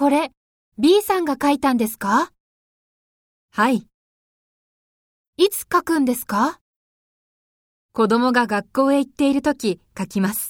これ、B さんが書いたんですか？はい。いつ書くんですか？子供が学校へ行っているとき書きます。